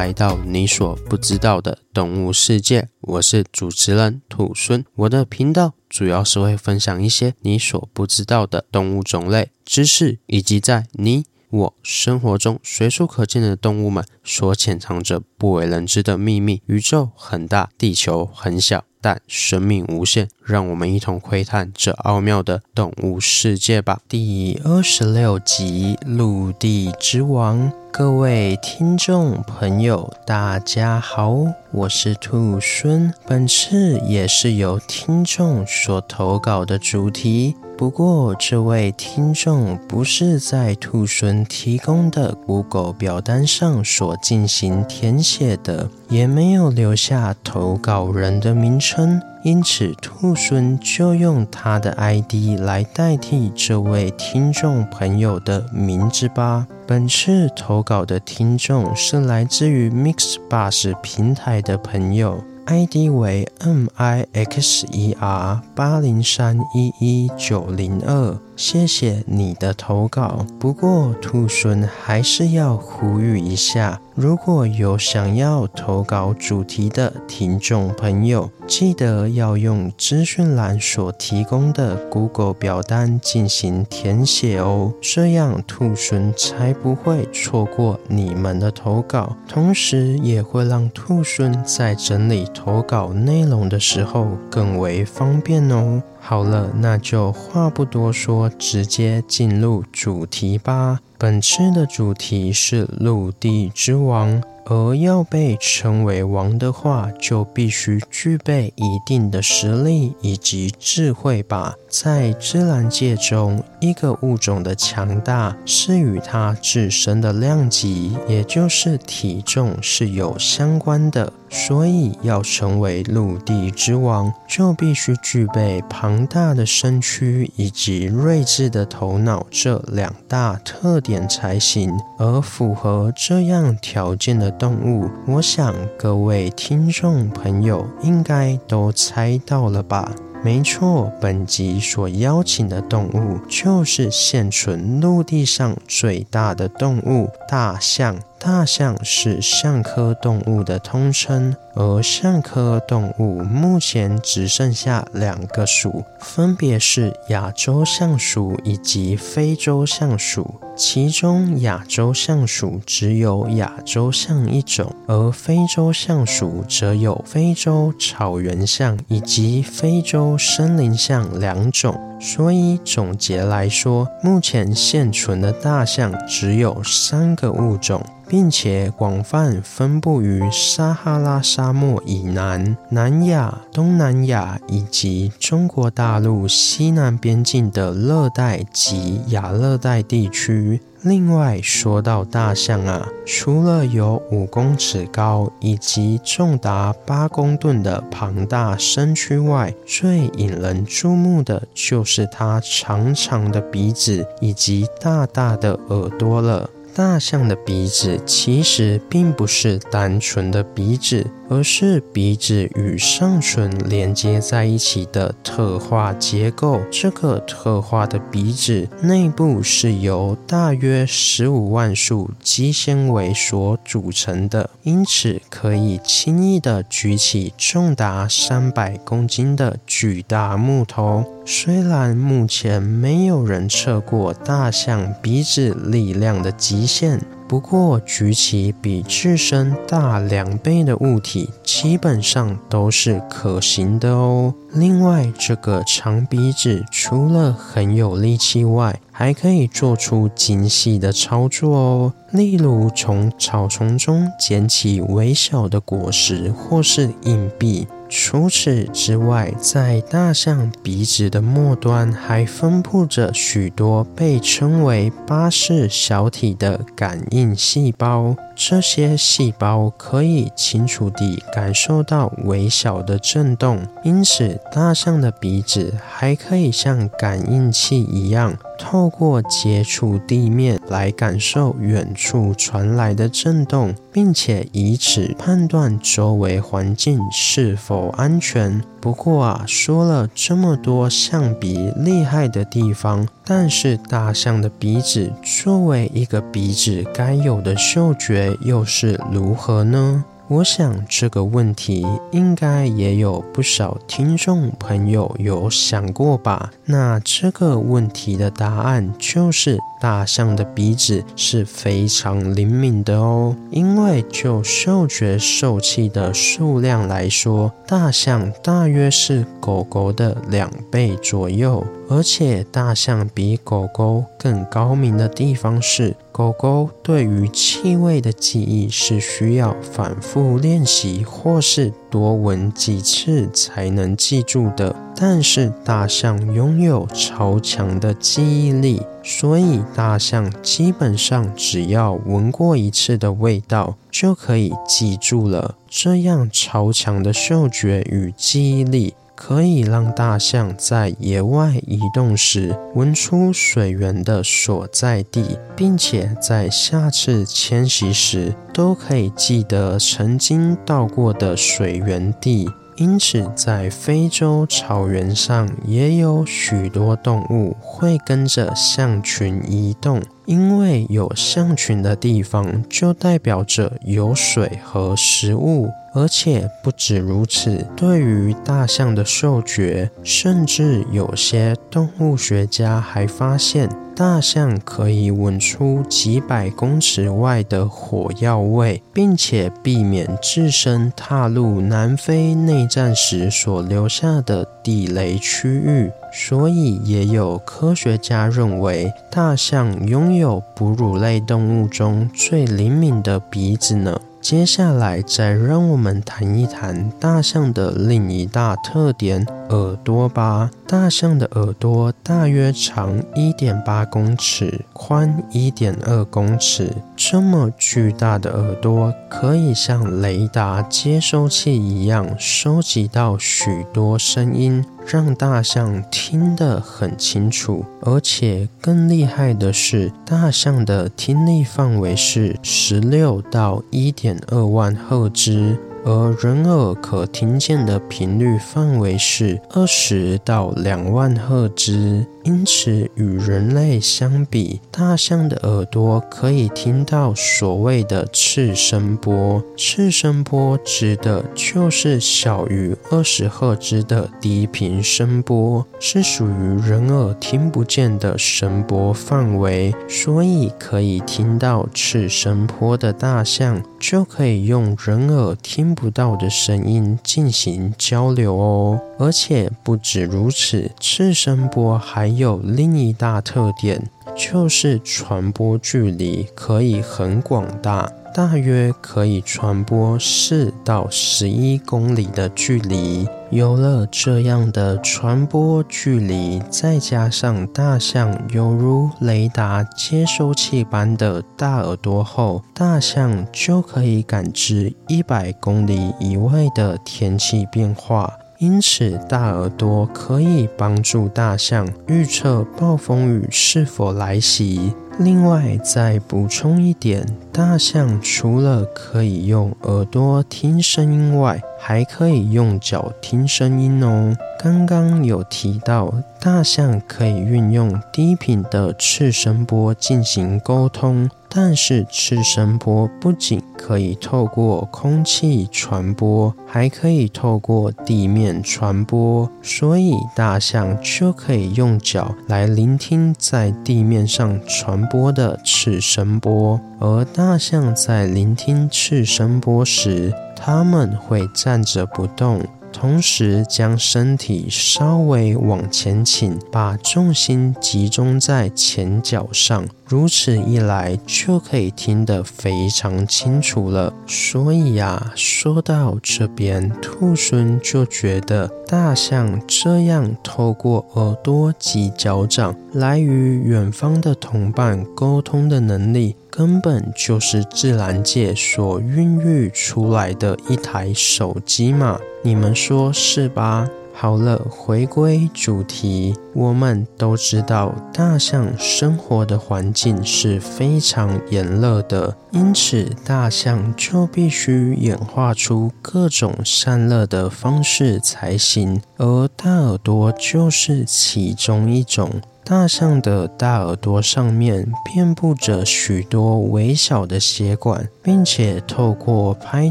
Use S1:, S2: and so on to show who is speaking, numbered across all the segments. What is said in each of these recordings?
S1: 来到你所不知道的动物世界，我是主持人土孙。我的频道主要是会分享一些你所不知道的动物种类知识，以及在你我生活中随处可见的动物们所潜藏着不为人知的秘密。宇宙很大，地球很小。但生命无限，让我们一同窥探这奥妙的动物世界吧。第二十六集《陆地之王》，各位听众朋友，大家好，我是兔孙。本次也是由听众所投稿的主题。不过，这位听众不是在兔孙提供的 Google 表单上所进行填写的，也没有留下投稿人的名称，因此兔孙就用他的 ID 来代替这位听众朋友的名字吧。本次投稿的听众是来自于 MixBus 平台的朋友。ID 为 M I X E R 八零三一一九零二，谢谢你的投稿。不过，兔孙还是要呼吁一下。如果有想要投稿主题的听众朋友，记得要用资讯栏所提供的 Google 表单进行填写哦，这样兔猻才不会错过你们的投稿，同时也会让兔猻在整理投稿内容的时候更为方便哦。好了，那就话不多说，直接进入主题吧。本次的主题是陆地之王。而要被称为王的话，就必须具备一定的实力以及智慧吧。在自然界中，一个物种的强大是与它自身的量级，也就是体重是有相关的。所以，要成为陆地之王，就必须具备庞大的身躯以及睿智的头脑这两大特点才行。而符合这样条件的动物，我想各位听众朋友应该都猜到了吧？没错，本集所邀请的动物就是现存陆地上最大的动物——大象。大象是象科动物的通称，而象科动物目前只剩下两个属，分别是亚洲象属以及非洲象属。其中亚洲象属只有亚洲象一种，而非洲象属则有非洲草原象以及非洲森林象两种。所以总结来说，目前现存的大象只有三个物种。并且广泛分布于撒哈拉沙漠以南、南亚、东南亚以及中国大陆西南边境的热带及亚热带地区。另外说到大象啊，除了有五公尺高以及重达八公吨的庞大身躯外，最引人注目的就是它长长的鼻子以及大大的耳朵了。大象的鼻子其实并不是单纯的鼻子。而是鼻子与上唇连接在一起的特化结构。这个特化的鼻子内部是由大约十五万束肌纤维所组成的，因此可以轻易地举起重达三百公斤的巨大木头。虽然目前没有人测过大象鼻子力量的极限。不过，举起比自身大两倍的物体，基本上都是可行的哦。另外，这个长鼻子除了很有力气外，还可以做出精细的操作哦，例如从草丛中捡起微小的果实或是硬币。除此之外，在大象鼻子的末端还分布着许多被称为巴氏小体的感应细胞。这些细胞可以清楚地感受到微小的震动，因此大象的鼻子还可以像感应器一样，透过接触地面来感受远处传来的震动，并且以此判断周围环境是否安全。不过啊，说了这么多象鼻厉害的地方，但是大象的鼻子作为一个鼻子该有的嗅觉又是如何呢？我想这个问题应该也有不少听众朋友有想过吧？那这个问题的答案就是大象的鼻子是非常灵敏的哦。因为就嗅觉受器的数量来说，大象大约是狗狗的两倍左右。而且大象比狗狗更高明的地方是，狗狗对于气味的记忆是需要反复练习或是多闻几次才能记住的。但是大象拥有超强的记忆力，所以大象基本上只要闻过一次的味道就可以记住了。这样超强的嗅觉与记忆力。可以让大象在野外移动时闻出水源的所在地，并且在下次迁徙时都可以记得曾经到过的水源地。因此，在非洲草原上也有许多动物会跟着象群移动，因为有象群的地方就代表着有水和食物。而且不止如此，对于大象的嗅觉，甚至有些动物学家还发现，大象可以闻出几百公尺外的火药味，并且避免自身踏入南非内战时所留下的地雷区域。所以，也有科学家认为，大象拥有哺乳类动物中最灵敏的鼻子呢。接下来，再让我们谈一谈大象的另一大特点——耳朵吧。大象的耳朵大约长一点八公尺，宽一点二公尺。这么巨大的耳朵，可以像雷达接收器一样，收集到许多声音。让大象听得很清楚，而且更厉害的是，大象的听力范围是十六到一点二万赫兹。而人耳可听见的频率范围是二十到两万赫兹，因此与人类相比，大象的耳朵可以听到所谓的次声波。次声波指的就是小于二十赫兹的低频声波，是属于人耳听不见的声波范围。所以，可以听到次声波的大象，就可以用人耳听。听不到的声音进行交流哦，而且不止如此，次声波还有另一大特点，就是传播距离可以很广大。大约可以传播四到十一公里的距离。有了这样的传播距离，再加上大象犹如雷达接收器般的大耳朵后，大象就可以感知一百公里以外的天气变化。因此，大耳朵可以帮助大象预测暴风雨是否来袭。另外，再补充一点，大象除了可以用耳朵听声音外，还可以用脚听声音哦。刚刚有提到，大象可以运用低频的次声波进行沟通。但是次声波不仅可以透过空气传播，还可以透过地面传播，所以大象就可以用脚来聆听在地面上传播的次声波。而大象在聆听次声波时，它们会站着不动。同时将身体稍微往前倾，把重心集中在前脚上。如此一来，就可以听得非常清楚了。所以呀，说到这边，兔孙就觉得大象这样透过耳朵及脚掌来与远方的同伴沟通的能力，根本就是自然界所孕育出来的一台手机嘛。你们说是吧？好了，回归主题，我们都知道大象生活的环境是非常炎热的，因此大象就必须演化出各种散热的方式才行，而大耳朵就是其中一种。大象的大耳朵上面遍布着许多微小的血管，并且透过拍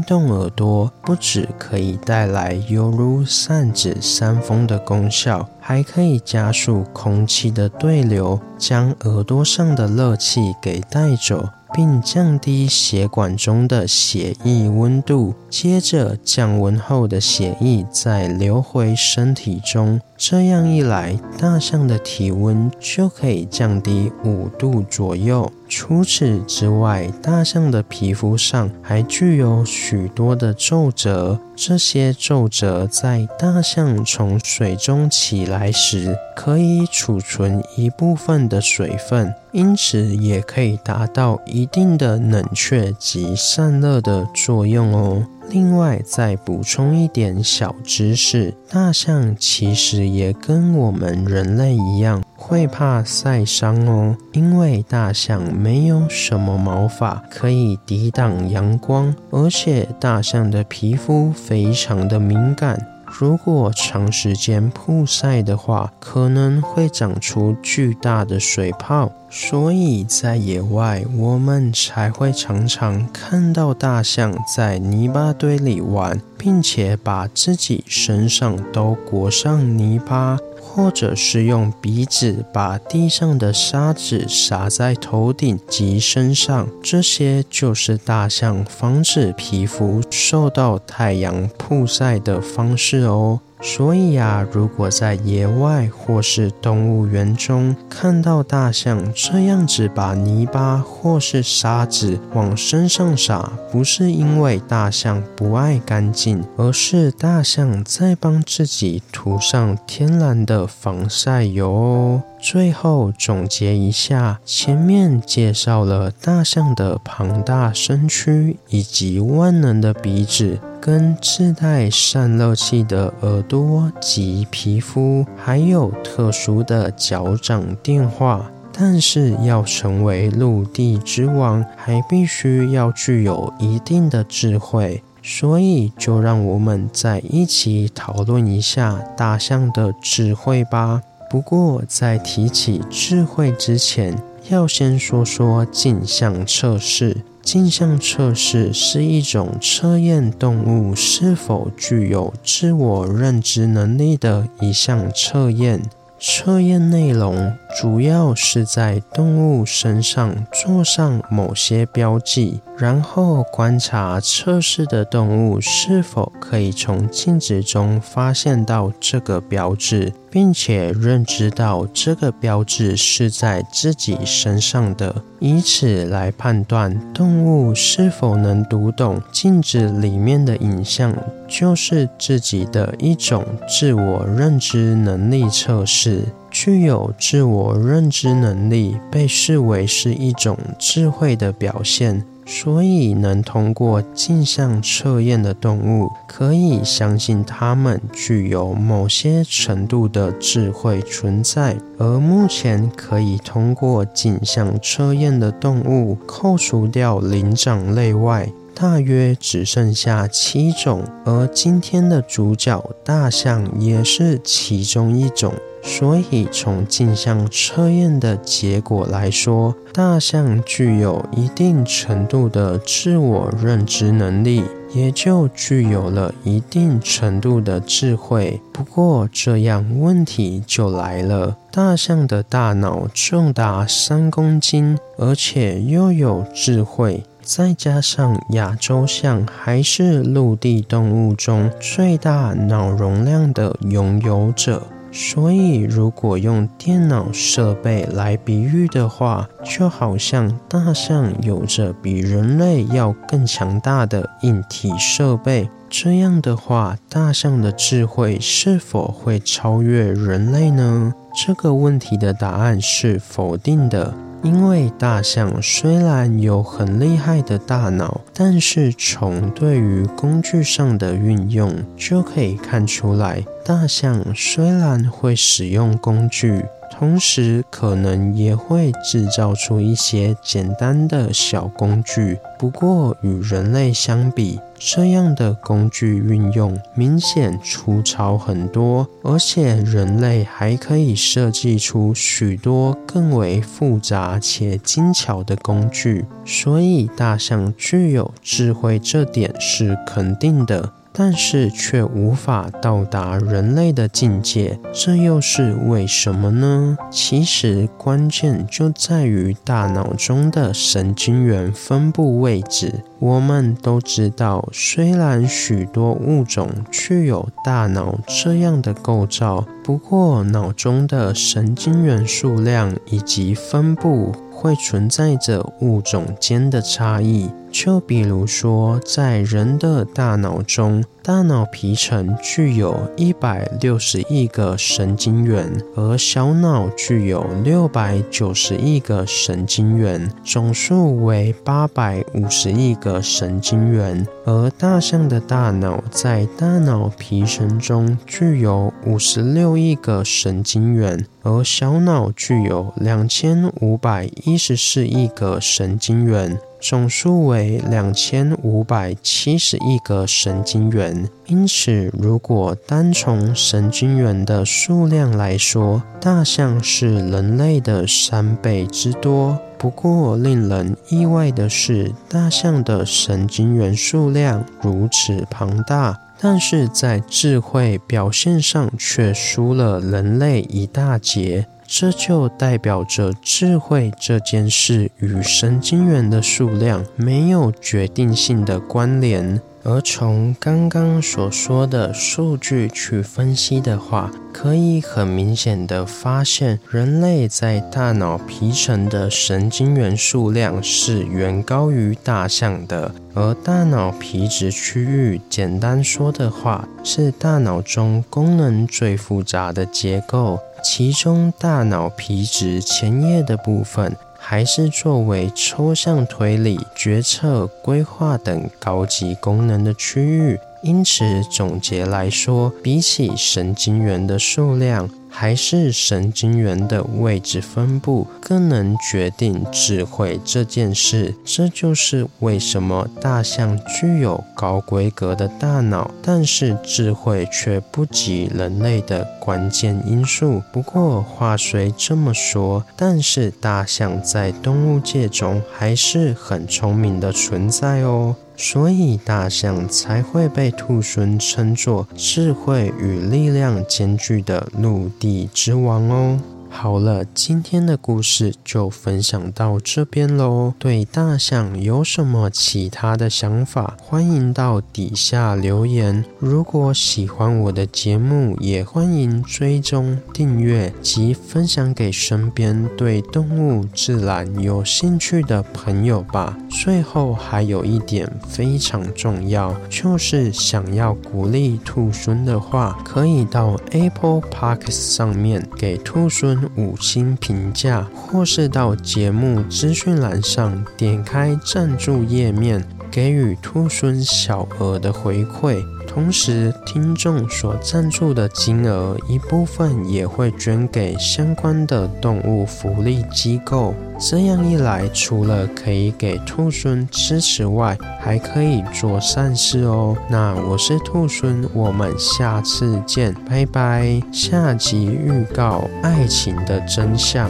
S1: 动耳朵，不止可以带来犹如扇子扇风的功效，还可以加速空气的对流，将耳朵上的热气给带走。并降低血管中的血液温度，接着降温后的血液再流回身体中。这样一来，大象的体温就可以降低五度左右。除此之外，大象的皮肤上还具有许多的皱褶，这些皱褶在大象从水中起来时，可以储存一部分的水分，因此也可以达到一定的冷却及散热的作用哦。另外，再补充一点小知识：大象其实也跟我们人类一样，会怕晒伤哦。因为大象没有什么毛发可以抵挡阳光，而且大象的皮肤非常的敏感。如果长时间曝晒的话，可能会长出巨大的水泡，所以在野外我们才会常常看到大象在泥巴堆里玩，并且把自己身上都裹上泥巴。或者是用鼻子把地上的沙子撒在头顶及身上，这些就是大象防止皮肤受到太阳曝晒的方式哦。所以呀，如果在野外或是动物园中看到大象这样子把泥巴或是沙子往身上撒，不是因为大象不爱干净，而是大象在帮自己涂上天然的防晒油哦。最后总结一下，前面介绍了大象的庞大身躯以及万能的鼻子。跟自带散热器的耳朵及皮肤，还有特殊的脚掌电话，但是要成为陆地之王，还必须要具有一定的智慧。所以，就让我们再一起讨论一下大象的智慧吧。不过，在提起智慧之前，要先说说镜像测试。镜像测试是一种测验动物是否具有自我认知能力的一项测验。测验内容主要是在动物身上做上某些标记，然后观察测试的动物是否可以从镜子中发现到这个标志，并且认知到这个标志是在自己身上的，以此来判断动物是否能读懂镜子里面的影像，就是自己的一种自我认知能力测试。具有自我认知能力被视为是一种智慧的表现，所以能通过镜像测验的动物，可以相信它们具有某些程度的智慧存在。而目前可以通过镜像测验的动物，扣除掉灵长类外，大约只剩下七种，而今天的主角大象也是其中一种。所以，从镜像测验的结果来说，大象具有一定程度的自我认知能力，也就具有了一定程度的智慧。不过，这样问题就来了：大象的大脑重达三公斤，而且又有智慧。再加上亚洲象还是陆地动物中最大脑容量的拥有者。所以，如果用电脑设备来比喻的话，就好像大象有着比人类要更强大的硬体设备。这样的话，大象的智慧是否会超越人类呢？这个问题的答案是否定的。因为大象虽然有很厉害的大脑，但是从对于工具上的运用就可以看出来，大象虽然会使用工具。同时，可能也会制造出一些简单的小工具。不过，与人类相比，这样的工具运用明显粗糙很多，而且人类还可以设计出许多更为复杂且精巧的工具。所以，大象具有智慧，这点是肯定的。但是却无法到达人类的境界，这又是为什么呢？其实关键就在于大脑中的神经元分布位置。我们都知道，虽然许多物种具有大脑这样的构造，不过脑中的神经元数量以及分布会存在着物种间的差异。就比如说，在人的大脑中，大脑皮层具有一百六十亿个神经元，而小脑具有六百九十亿个神经元，总数为八百五十亿个神经元。而大象的大脑在大脑皮层中具有五十六亿个神经元，而小脑具有两千五百一十四亿个神经元。总数为两千五百七十亿个神经元，因此，如果单从神经元的数量来说，大象是人类的三倍之多。不过，令人意外的是，大象的神经元数量如此庞大，但是在智慧表现上却输了人类一大截。这就代表着智慧这件事与神经元的数量没有决定性的关联。而从刚刚所说的数据去分析的话，可以很明显的发现，人类在大脑皮层的神经元数量是远高于大象的。而大脑皮质区域，简单说的话，是大脑中功能最复杂的结构。其中，大脑皮质前叶的部分，还是作为抽象推理、决策、规划等高级功能的区域。因此，总结来说，比起神经元的数量，还是神经元的位置分布更能决定智慧这件事。这就是为什么大象具有高规格的大脑，但是智慧却不及人类的关键因素。不过话虽这么说，但是大象在动物界中还是很聪明的存在哦。所以大象才会被兔狲称作智慧与力量兼具的陆地之王哦。好了，今天的故事就分享到这边喽。对大象有什么其他的想法，欢迎到底下留言。如果喜欢我的节目，也欢迎追踪订阅及分享给身边对动物自然有兴趣的朋友吧。最后还有一点非常重要，就是想要鼓励兔孙的话，可以到 Apple Podcast 上面给兔孙五星评价，或是到节目资讯栏上点开赞助页面，给予兔孙小额的回馈。同时，听众所赞助的金额一部分也会捐给相关的动物福利机构。这样一来，除了可以给兔猻支持外，还可以做善事哦。那我是兔猻，我们下次见，拜拜。下集预告：爱情的真相。